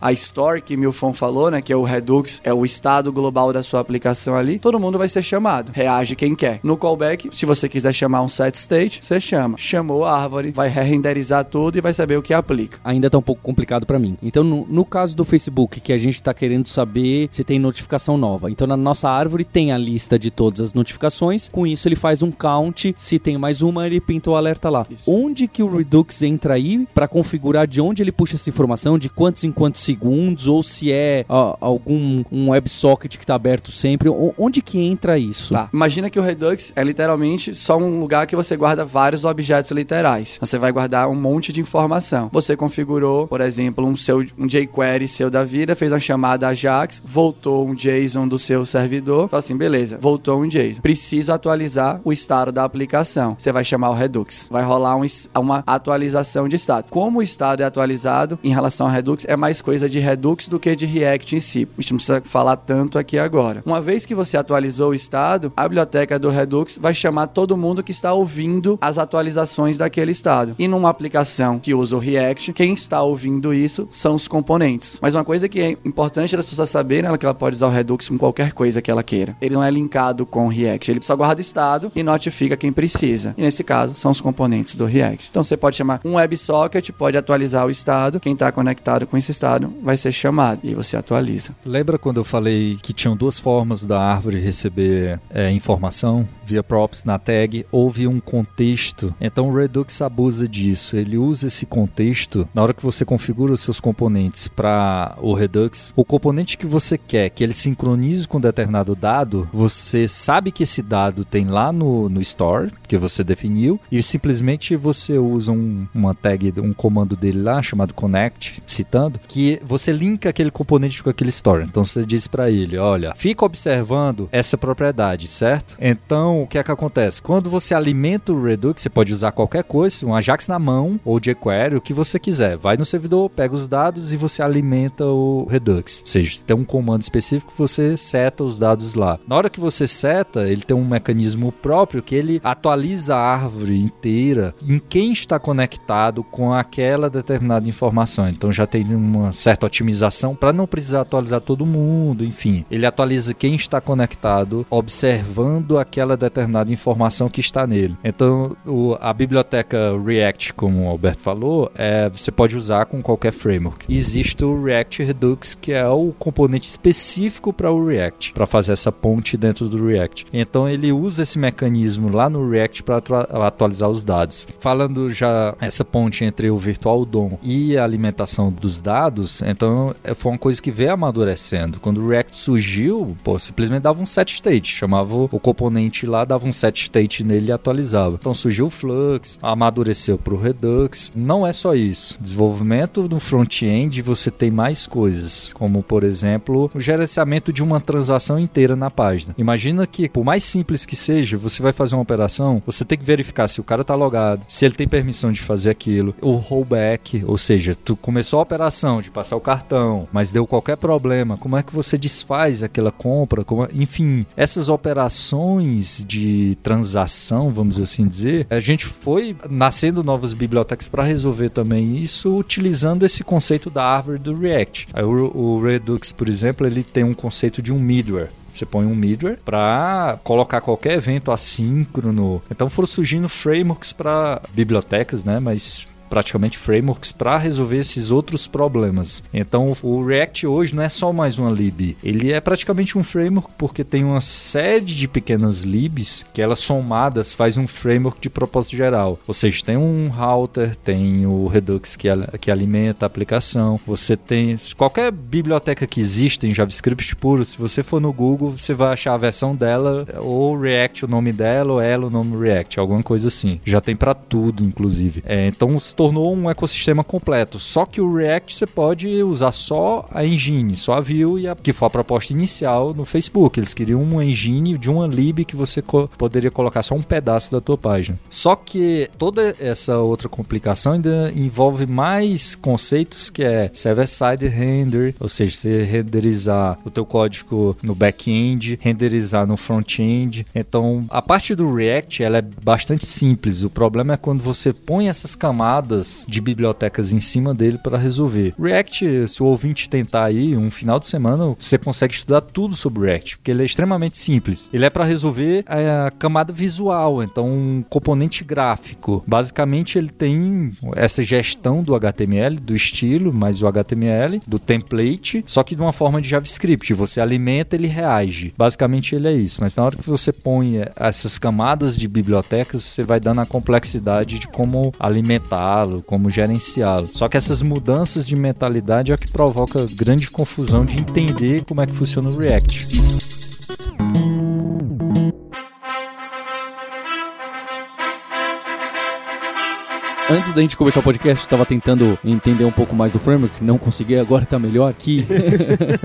[SPEAKER 4] à store que Milfon falou, né, que é o Redux, é o estado global da sua aplicação ali, todo mundo vai ser chamado. Reage quem quer. No callback, se você quiser chamar um set state, você chama. Chamou a árvore, vai re-renderizar tudo e vai saber o que aplica.
[SPEAKER 2] Ainda tá um pouco complicado para mim. Então, no, no, caso do Facebook, que a gente tá querendo saber se tem notificação nova. Então, na nossa árvore tem a lista de todas as notificações. Com isso, ele faz um count. Se tem mais uma, ele pinta o alerta lá. Isso. Onde que o Redux entra aí para configurar de onde ele puxa essa informação, de quantos em quantos segundos, ou se é ó, algum um WebSocket que tá aberto sempre. Onde que entra isso?
[SPEAKER 4] Tá. Imagina que o Redux é literalmente só um lugar que você guarda vários objetos literais. Você vai guardar um monte de informação. Você configurou, por exemplo, um seu um jQuery seu da vida, fez uma chamada Ajax, voltou um JSON do seu servidor, fala assim, beleza, voltou um JSON. Preciso atualizar o estado da aplicação. Você vai chamar o Redux. Vai rolar um, uma atualização de estado. Como o estado é atualizado em relação ao Redux, é mais coisa de Redux do que de React em si. A gente não precisa falar tanto aqui agora. Uma vez que você atualizou o estado, a biblioteca do Redux vai chamar todo mundo que está ouvindo as atualizações daquele estado. E numa aplicação que usa o React, quem está ouvindo isso são os componentes. Mas uma coisa que é importante das pessoas saberem é que ela pode usar o Redux com qualquer coisa que ela queira. Ele não é linkado com o React, ele só guarda estado e notifica quem precisa. E nesse caso, são os componentes do React. Então você pode chamar um WebSocket, pode atualizar o estado. Quem está conectado com esse estado vai ser chamado e você atualiza.
[SPEAKER 3] Lembra quando eu falei que tinham duas formas da árvore receber é, informação? Via props na tag ou via um contexto. Então o Redux abusa disso. Ele usa esse contexto na hora que você configura os seus componentes para o Redux. O componente que você quer que ele sincronize com determinado dado, você sabe que esse dado tem lá no, no store que você definiu e simplesmente você usa um, uma tag, um comando dele lá chamado connect, citando, que você linka aquele componente com aquele store. Então você diz para ele, olha, fica observando essa propriedade, certo? Então o que é que acontece? Quando você alimenta o Redux, você pode usar qualquer coisa, um Ajax na mão ou jQuery, o que você quiser. Vai no servidor, pega os dados e você alimenta o Redux. Ou seja, tem um comando específico que você seta os dados lá. Na hora que você seta, ele tem um mecanismo próprio que ele atualiza a árvore inteira em quem está conectado com aquela determinada informação. Então já tem uma certa otimização para não precisar atualizar todo mundo, enfim. Ele atualiza quem está conectado, observando aquela determinada informação que está nele. Então o, a biblioteca React, como o Alberto falou, é, você pode usar com qualquer framework. Existe o React Redux, que é o componente específico para o React, para fazer essa ponte dentro do React. Então ele usa esse mecanismo lá no React para atualizar os dados. Falando já essa ponte entre o Virtual DOM e a alimentação dos dados, então é, foi uma coisa que veio amadurecendo. Quando o React surgiu, pô, simplesmente dava um set state, chamava o componente lá, dava um set state nele e atualizava. Então surgiu o Flux, amadureceu para o Redux. Não é só isso. Desenvolvimento do front-end você tem mais coisas, como por exemplo o gerenciamento de uma transação inteira na página. Imagina que, por mais simples que seja, você vai fazer uma operação, você tem que verificar se o cara está logado, se ele tem permissão de fazer aquilo, o rollback, ou seja, tu começou a operação de passar o cartão, mas deu qualquer problema, como é que você desfaz aquela compra? Como, enfim, essas operações de transação, vamos assim dizer, a gente foi nascendo novas bibliotecas para resolver também isso, utilizando esse conceito da árvore do React. O Redux, por exemplo, ele tem um conceito de um middleware. Você põe um middleware para colocar qualquer evento assíncrono. Então foram surgindo frameworks para bibliotecas, né? Mas praticamente frameworks para resolver esses outros problemas. Então o React hoje não é só mais uma lib, ele é praticamente um framework porque tem uma série de pequenas libs que elas somadas faz um framework de propósito geral. Ou seja, tem um router, tem o Redux que, que alimenta a aplicação, você tem qualquer biblioteca que existe em JavaScript puro, se você for no Google, você vai achar a versão dela ou React o nome dela ou ela o nome React, alguma coisa assim. Já tem para tudo, inclusive. É, então tornou um ecossistema completo. Só que o React você pode usar só a engine, só a view e a, que foi a proposta inicial no Facebook. Eles queriam uma engine de uma lib que você co poderia colocar só um pedaço da tua página. Só que toda essa outra complicação ainda envolve mais conceitos que é server-side render, ou seja, você renderizar o teu código no back-end, renderizar no front-end. Então, a parte do React ela é bastante simples. O problema é quando você põe essas camadas de bibliotecas em cima dele para resolver. React, se o ouvinte tentar aí um final de semana, você consegue estudar tudo sobre React, porque ele é extremamente simples. Ele é para resolver a camada visual, então um componente gráfico. Basicamente, ele tem essa gestão do HTML, do estilo, mais o HTML, do template, só que de uma forma de JavaScript. Você alimenta, ele reage. Basicamente, ele é isso. Mas na hora que você põe essas camadas de bibliotecas, você vai dando a complexidade de como alimentá-lo, como gerenciá-lo. Só que essas mudanças de mentalidade é o que provoca grande confusão de entender como é que funciona o React.
[SPEAKER 2] Antes da gente começar o podcast, eu tava tentando entender um pouco mais do framework, não consegui, agora tá melhor aqui.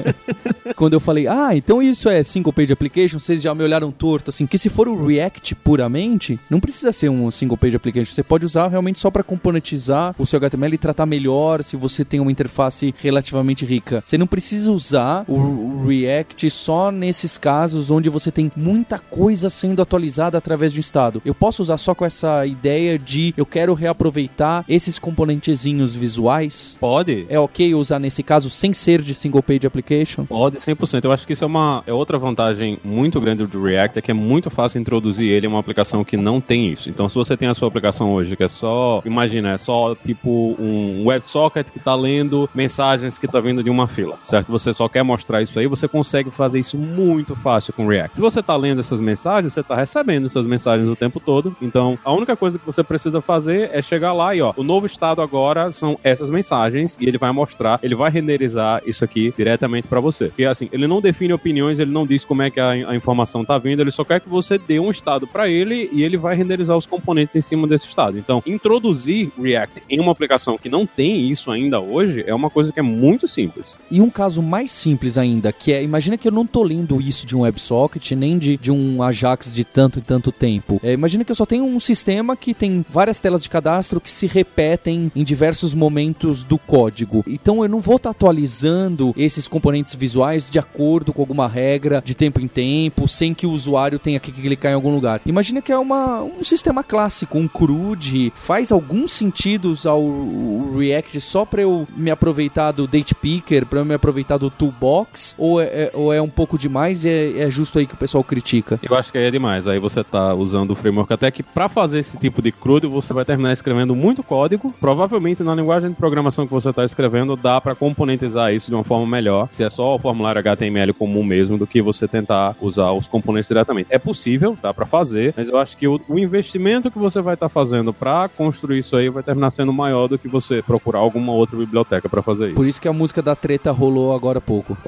[SPEAKER 2] Quando eu falei, ah, então isso é single page application, vocês já me olharam torto, assim, que se for o React puramente, não precisa ser um single page application, você pode usar realmente só para componentizar o seu HTML e tratar melhor se você tem uma interface relativamente rica. Você não precisa usar o React só nesses casos onde você tem muita coisa sendo atualizada através de um estado. Eu posso usar só com essa ideia de eu quero reaproveitar aproveitar esses componentezinhos visuais?
[SPEAKER 5] Pode.
[SPEAKER 2] É ok usar nesse caso sem ser de single page application?
[SPEAKER 5] Pode, 100%. Eu acho que isso é uma é outra vantagem muito grande do React, é que é muito fácil introduzir ele em uma aplicação que não tem isso. Então, se você tem a sua aplicação hoje, que é só, imagina, é só tipo um WebSocket que está lendo mensagens que está vindo de uma fila, certo? Você só quer mostrar isso aí, você consegue fazer isso muito fácil com React. Se você está lendo essas mensagens, você está recebendo essas mensagens o tempo todo. Então, a única coisa que você precisa fazer é chegar chegar lá e ó, o novo estado agora são essas mensagens e ele vai mostrar, ele vai renderizar isso aqui diretamente para você. Porque assim, ele não define opiniões, ele não diz como é que a, a informação tá vindo, ele só quer que você dê um estado para ele e ele vai renderizar os componentes em cima desse estado. Então, introduzir React em uma aplicação que não tem isso ainda hoje é uma coisa que é muito simples.
[SPEAKER 2] E um caso mais simples ainda, que é, imagina que eu não tô lendo isso de um WebSocket, nem de, de um Ajax de tanto e tanto tempo. É, imagina que eu só tenho um sistema que tem várias telas de cadastro que se repetem em diversos momentos do código. Então eu não vou estar tá atualizando esses componentes visuais de acordo com alguma regra de tempo em tempo, sem que o usuário tenha que clicar em algum lugar. Imagina que é uma, um sistema clássico, um CRUD. Faz algum sentido usar o, React só para eu me aproveitar do date picker, para eu me aproveitar do toolbox? Ou é, é, ou é um pouco demais e é, é, justo aí que o pessoal critica?
[SPEAKER 5] Eu acho que aí é demais. Aí você tá usando o framework até que para fazer esse tipo de CRUD você vai terminar escrevendo escrevendo muito código. Provavelmente na linguagem de programação que você está escrevendo dá para componentizar isso de uma forma melhor, se é só o formulário HTML comum mesmo, do que você tentar usar os componentes diretamente. É possível, dá para fazer, mas eu acho que o, o, investimento que você vai estar tá fazendo para construir isso aí vai terminar sendo maior do que você procurar alguma outra biblioteca para fazer isso.
[SPEAKER 2] Por isso que a música da treta rolou agora há pouco.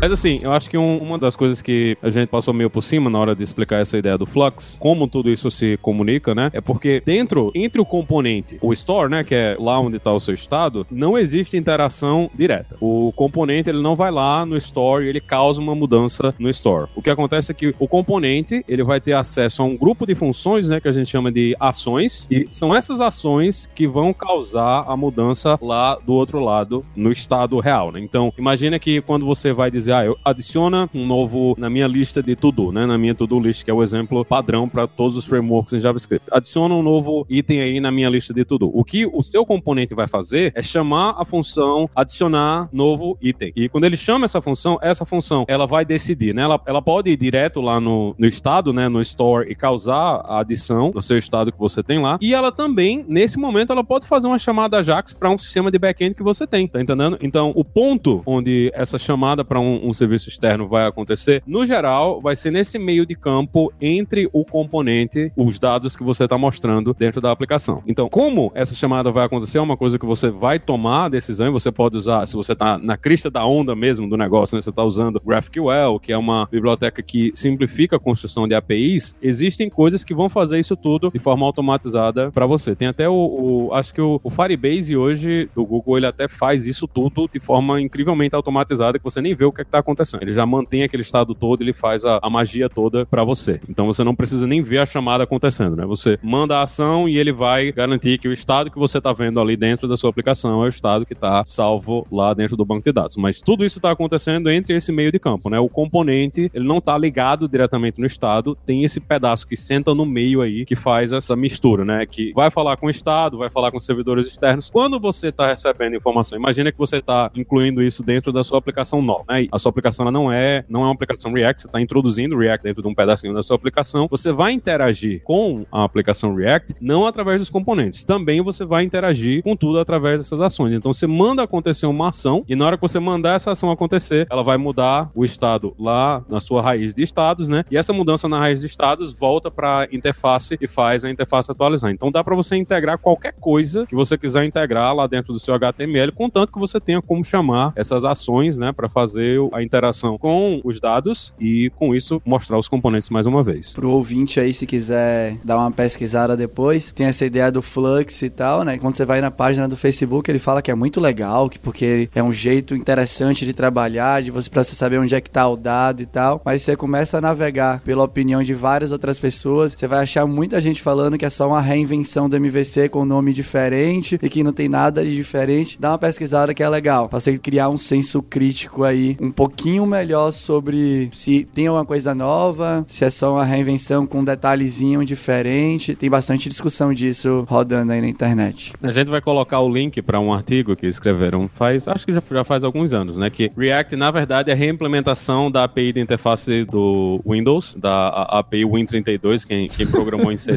[SPEAKER 5] Mas assim, eu acho que um, uma das coisas que a gente passou meio por cima na hora de explicar essa ideia do Flux, como tudo isso se comunica, né? É porque dentro, entre o componente, o store, né, que é lá onde está o seu estado, não existe interação direta. O componente, ele não vai lá no store e ele causa uma mudança no store. O que acontece é que o componente, ele vai ter acesso a um grupo de funções, né, que a gente chama de ações, e são essas ações que vão causar a mudança lá do outro lado, no estado real, né? Então, imagina que quando você vai dizer dizer, ah, eu adiciona um novo na minha lista de to-do, né? Na minha to-do list, que é o exemplo padrão para todos os frameworks em JavaScript. Adiciona um novo item aí na minha lista de to-do. O que o seu componente vai fazer é chamar a função adicionar novo item. E quando ele chama essa função, essa função, ela vai decidir, né? Ela, ela pode ir direto lá no, no estado, né? No store e causar a adição no seu estado que você tem lá. E ela também, nesse momento, ela pode fazer uma chamada Ajax para um sistema de backend que você tem, tá entendendo? Então, o ponto onde essa chamada para um um, serviço externo vai acontecer, no geral, vai ser nesse meio de campo entre o componente, os dados que você está mostrando dentro da aplicação. Então, como essa chamada vai acontecer, é uma coisa que você vai tomar a decisão e você pode usar, se você está na crista da onda mesmo do negócio, né? você está usando GraphQL, que é uma biblioteca que simplifica a construção de APIs, existem coisas que vão fazer isso tudo de forma automatizada para você. Tem até o, o acho que o, o, Firebase hoje do Google, ele até faz isso tudo de forma incrivelmente automatizada que você nem vê o que é está acontecendo. Ele já mantém aquele estado todo, ele faz a, a magia toda para você. Então você não precisa nem ver a chamada acontecendo, né? Você manda a ação e ele vai garantir que o estado que você está vendo ali dentro da sua aplicação é o estado que está salvo lá dentro do banco de dados. Mas tudo isso está acontecendo entre esse meio de campo, né? O componente, ele não está ligado diretamente no estado, tem esse pedaço que senta no meio aí que faz essa mistura, né? Que vai falar com o estado, vai falar com servidores externos. Quando você está recebendo informação, imagina que você está incluindo isso dentro da sua aplicação nova, né? A sua aplicação ela não é, não é uma aplicação React, você está introduzindo React dentro de um pedacinho da sua aplicação. Você vai interagir com a aplicação React não através dos componentes, também você vai interagir com tudo através dessas ações. Então você manda acontecer uma ação e na hora que você mandar essa ação acontecer, ela vai mudar o estado lá na sua raiz de estados, né? E essa mudança na raiz de estados volta para a interface e faz a interface atualizar. Então dá para você integrar qualquer coisa que você quiser integrar lá dentro do seu HTML, contanto que você tenha como chamar essas ações, né, para fazer a interação com os dados e com isso mostrar os componentes mais uma vez.
[SPEAKER 4] Pro ouvinte aí, se quiser dar uma pesquisada depois, tem essa ideia do Flux e tal, né? Quando você vai na página do Facebook, ele fala que é muito legal, que porque é um jeito interessante de trabalhar, de você para você saber onde é que tá o dado e tal. Mas você começa a navegar pela opinião de várias outras pessoas, você vai achar muita gente falando que é só uma reinvenção do MVC com nome diferente e que não tem nada de diferente. Dá uma pesquisada que é legal, pra você criar um senso crítico aí, um pouquinho melhor sobre se tem alguma coisa nova, se é só uma reinvenção com um detalhezinho diferente. Tem bastante discussão disso rodando aí na internet.
[SPEAKER 5] A gente vai colocar o link para um artigo que escreveram faz, acho que já, já faz alguns anos, né? Que React, na verdade, é a reimplementação da API de interface do Windows, da API Win32, quem, quem programou em C,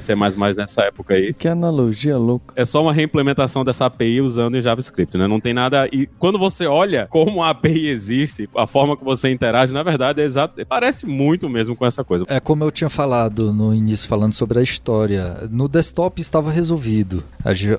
[SPEAKER 5] nessa época aí.
[SPEAKER 2] Que analogia louca.
[SPEAKER 5] É só uma reimplementação dessa API usando em JavaScript, né? Não tem nada... E quando você olha como a API existe, a forma que você interage, na verdade, é exato, parece muito mesmo com essa coisa.
[SPEAKER 3] É como eu tinha falado no início, falando sobre a história. No desktop estava resolvido.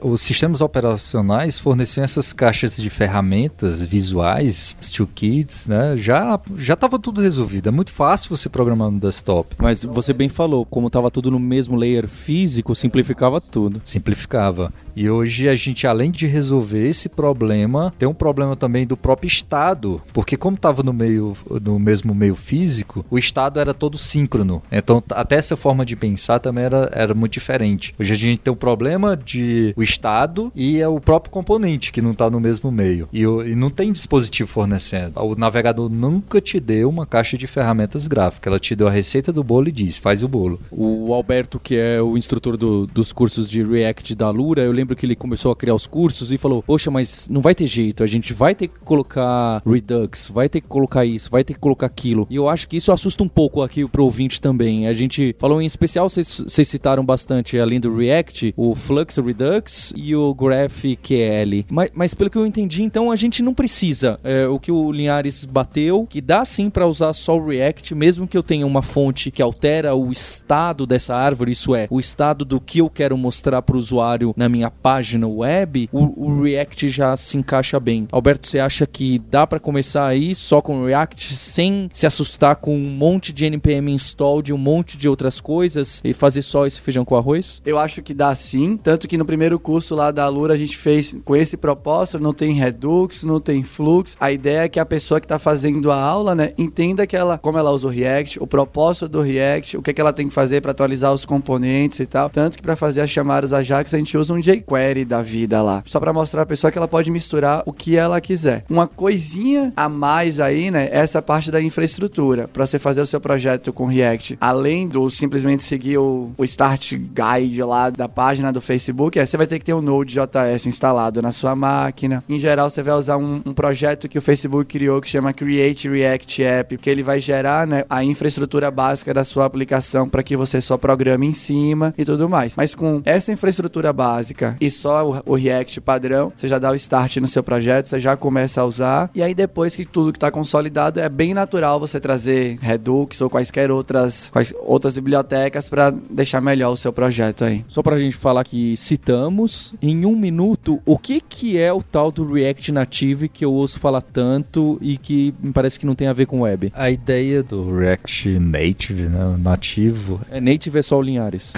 [SPEAKER 3] Os sistemas operacionais forneciam essas caixas de ferramentas visuais, toolkits, né? Já já estava tudo resolvido. É muito fácil você programar no desktop.
[SPEAKER 2] Mas você bem falou, como estava tudo no mesmo layer físico, simplificava tudo.
[SPEAKER 3] Simplificava. E hoje a gente, além de resolver esse problema, tem um problema também do próprio estado, porque como estava no meio no mesmo meio físico, o estado era todo síncrono. Então, até essa forma de pensar também era, era muito diferente. Hoje a gente tem um problema de o estado e é o próprio componente que não está no mesmo meio. E, e, não tem dispositivo fornecendo. O navegador nunca te deu uma caixa de ferramentas gráficas. Ela te deu a receita do bolo e diz: faz o bolo.
[SPEAKER 2] O Alberto, que é o instrutor do, dos cursos de React da Lura, eu lembro que ele começou a criar os cursos e falou: Poxa, mas não vai ter jeito, a gente vai ter que colocar Redux, vai ter que colocar isso, vai ter que colocar aquilo. E eu acho que isso assusta um pouco aqui pro ouvinte também. A gente falou em especial, vocês citaram bastante, além do React, o Flux Redux e o GraphQL. Mas, mas pelo que eu entendi, então a gente não precisa. É, o que o Linhares bateu, que dá sim para usar só o React, mesmo que eu tenha uma fonte que altera o estado dessa árvore, isso é, o estado do que eu quero mostrar para o usuário na minha página web, o, o, React já se encaixa bem. Alberto, você acha que dá para começar aí só com React sem se assustar com um monte de npm install de um monte de outras coisas e fazer só esse feijão com arroz?
[SPEAKER 4] Eu acho que dá sim, tanto que no primeiro curso lá da Lura a gente fez com esse propósito, não tem Redux, não tem Flux. A ideia é que a pessoa que está fazendo a aula, né, entenda que ela, como ela usa o React, o propósito do React, o que, é que ela tem que fazer para atualizar os componentes e tal. Tanto que para fazer as chamadas Ajax a gente usa um jQuery da vida lá, só para mostrar a pessoa que ela pode misturar o que ela quiser. Uma coisinha a mais aí, né, é essa parte da infraestrutura para você fazer o seu projeto com React. Além do simplesmente seguir o, o Start Guide lá da página do Facebook, é, você vai ter que ter um Node.js instalado na sua máquina. Em geral, você vai usar um, um projeto que o Facebook criou que chama Create React App, que ele vai gerar né, a infraestrutura básica da sua aplicação para que você só programe em cima e tudo mais. Mas com essa infraestrutura básica e só o, o React padrão, você já dá o start no seu projeto, você já começa a usar. E aí depois que tudo que está consolidado, é bem natural você trazer Redux ou quaisquer outras, quais, outras bibliotecas para deixar melhor o seu projeto aí.
[SPEAKER 2] Só pra gente falar que citamos, em um minuto, o que que é o tal do React Native que eu ouço falar tanto e que me parece que não tem a ver com web?
[SPEAKER 3] A ideia do React Native, né, nativo,
[SPEAKER 2] É native é só o Linhares.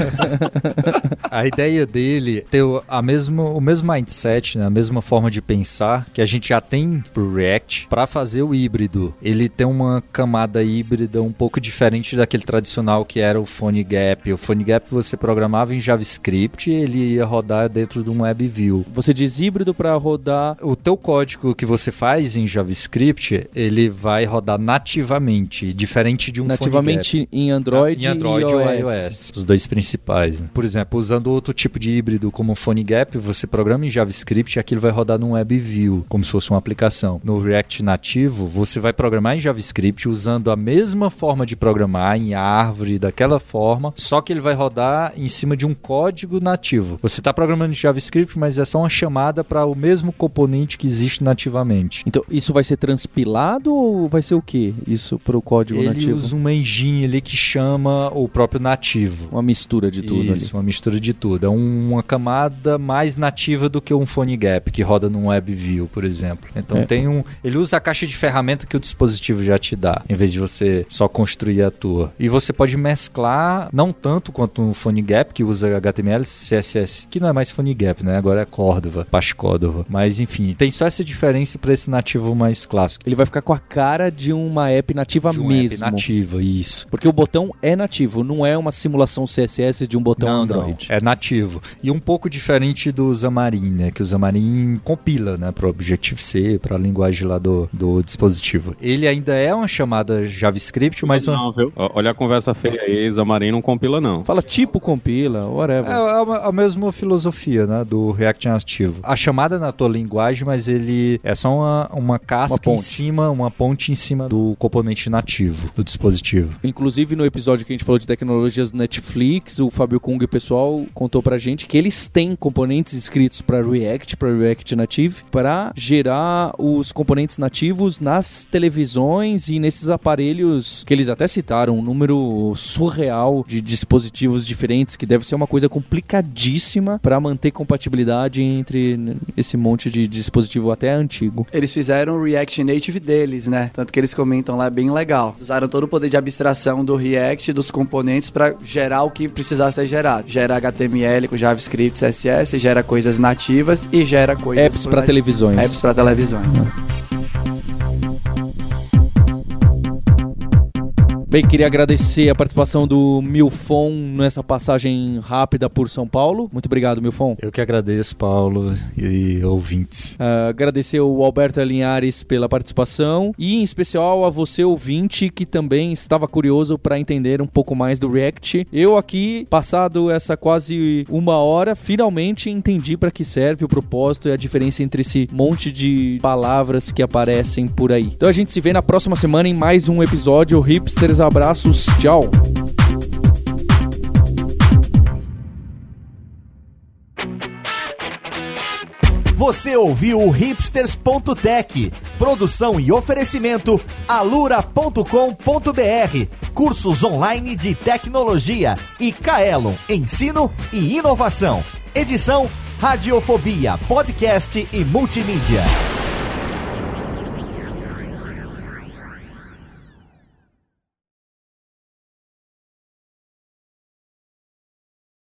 [SPEAKER 3] a ideia dele ter o- a mesma, o mesmo mindset, né, a mesma forma de pensar que a gente já tem pro React para fazer o híbrido. Ele tem uma camada híbrida um pouco diferente daquele tradicional que era o PhoneGap. O PhoneGap você programava em JavaScript e ele ia rodar dentro de um WebView.
[SPEAKER 2] Você diz híbrido pra rodar
[SPEAKER 3] O teu código que você faz em JavaScript, ele vai rodar nativamente, diferente de um PhoneGap.
[SPEAKER 2] nativamente em Android,
[SPEAKER 3] em Android
[SPEAKER 2] e iOS.
[SPEAKER 3] iOS. Os dois principais. né? Por exemplo, usando outro tipo de híbrido como o PhoneGap, você programa em JavaScript e aquilo vai rodar num WebView, como se fosse uma aplicação. No React nativo, você vai programar em JavaScript usando a mesma forma de programar em árvore, daquela forma, só que ele vai rodar em cima de um código nativo. Você está programando em JavaScript, mas é só uma chamada para o mesmo componente que existe nativamente.
[SPEAKER 2] Então, isso vai ser transpilado ou vai ser o quê? Isso pro código
[SPEAKER 3] Ele
[SPEAKER 2] nativo?
[SPEAKER 3] usa uma engine ali que chama o próprio nativo.
[SPEAKER 2] Uma mistura de tudo
[SPEAKER 3] Isso, uma mistura de tudo. É uma camada mais nativa do que um PhoneGap, que roda num WebView, por exemplo. Então
[SPEAKER 2] É.
[SPEAKER 3] tem um. Ele usa a caixa de ferramenta que o dispositivo já te dá, em vez de você só construir a tua. E você pode mesclar, não tanto quanto um PhoneGap, que usa HTML, CSS, que não é mais PhoneGap, né? Agora é Cordova, Pashcordova. Mas enfim, tem só essa diferença para esse nativo mais clássico.
[SPEAKER 2] Ele vai ficar com a cara de uma app nativa
[SPEAKER 3] De um
[SPEAKER 2] mesmo.
[SPEAKER 3] app nativa, isso.
[SPEAKER 2] Porque o botão é nativo, não é uma simulação CSS de um botão
[SPEAKER 3] não,
[SPEAKER 2] Android.
[SPEAKER 3] Não, é nativo. E um pouco diferente do Xamarin, né? Que o Xamarin compila, né? Para Objective-C, para a linguagem lá do, do dispositivo. Ele ainda é uma chamada JavaScript, mas... uma-
[SPEAKER 5] Não, viu? Ó, Olha a conversa feia aí, Xamarin não compila, não.
[SPEAKER 2] Fala tipo compila, whatever.
[SPEAKER 3] É a, a mesma filosofia, né? Do React nativo. A chamada na tua linguagem, mas ele é só uma, uma casca
[SPEAKER 2] Uma
[SPEAKER 3] em cima, uma ponte em cima do componente nativo do dispositivo.
[SPEAKER 2] Inclusive, no episódio que a gente falou de tecnologias do Netflix, o Fábio Kung e o pessoal contou pra gente que eles têm componentes escritos para React, para React Native, para gerar os componentes nativos nas televisões e nesses aparelhos que eles até citaram, um número surreal de dispositivos diferentes, que deve ser uma coisa complicadíssima para manter compatibilidade entre esse monte de dispositivo até antigo.
[SPEAKER 4] Eles fizeram o React Native deles, né? Tanto que eles comentam lá, é bem legal. Usaram todo o poder de abstração do React, dos componentes, pra gerar o que precisar ser gerado. Gera HTML com JavaScript, CSS, gera coisas nativas e gera coisas...
[SPEAKER 2] Apps para televisões.
[SPEAKER 4] Apps para televisões.
[SPEAKER 2] Bem, queria agradecer a participação do Milfon nessa passagem rápida por São Paulo. Muito obrigado, Milfon.
[SPEAKER 3] Eu que agradeço, Paulo e ouvintes.
[SPEAKER 2] Ah, agradecer ao Alberto Linhares pela participação e, em especial, a você, ouvinte, que também estava curioso para entender um pouco mais do React. Eu aqui, passado essa quase uma hora, finalmente entendi para que serve o propósito e a diferença entre esse monte de palavras que aparecem por aí. Então a gente se vê na próxima semana em mais um episódio. Hipsters, abraços, tchau!
[SPEAKER 1] Você ouviu o hipsters.tech, produção e oferecimento alura.com.br, cursos online de tecnologia e Kaelon, ensino e inovação. Edição Radiofobia, podcast e multimídia.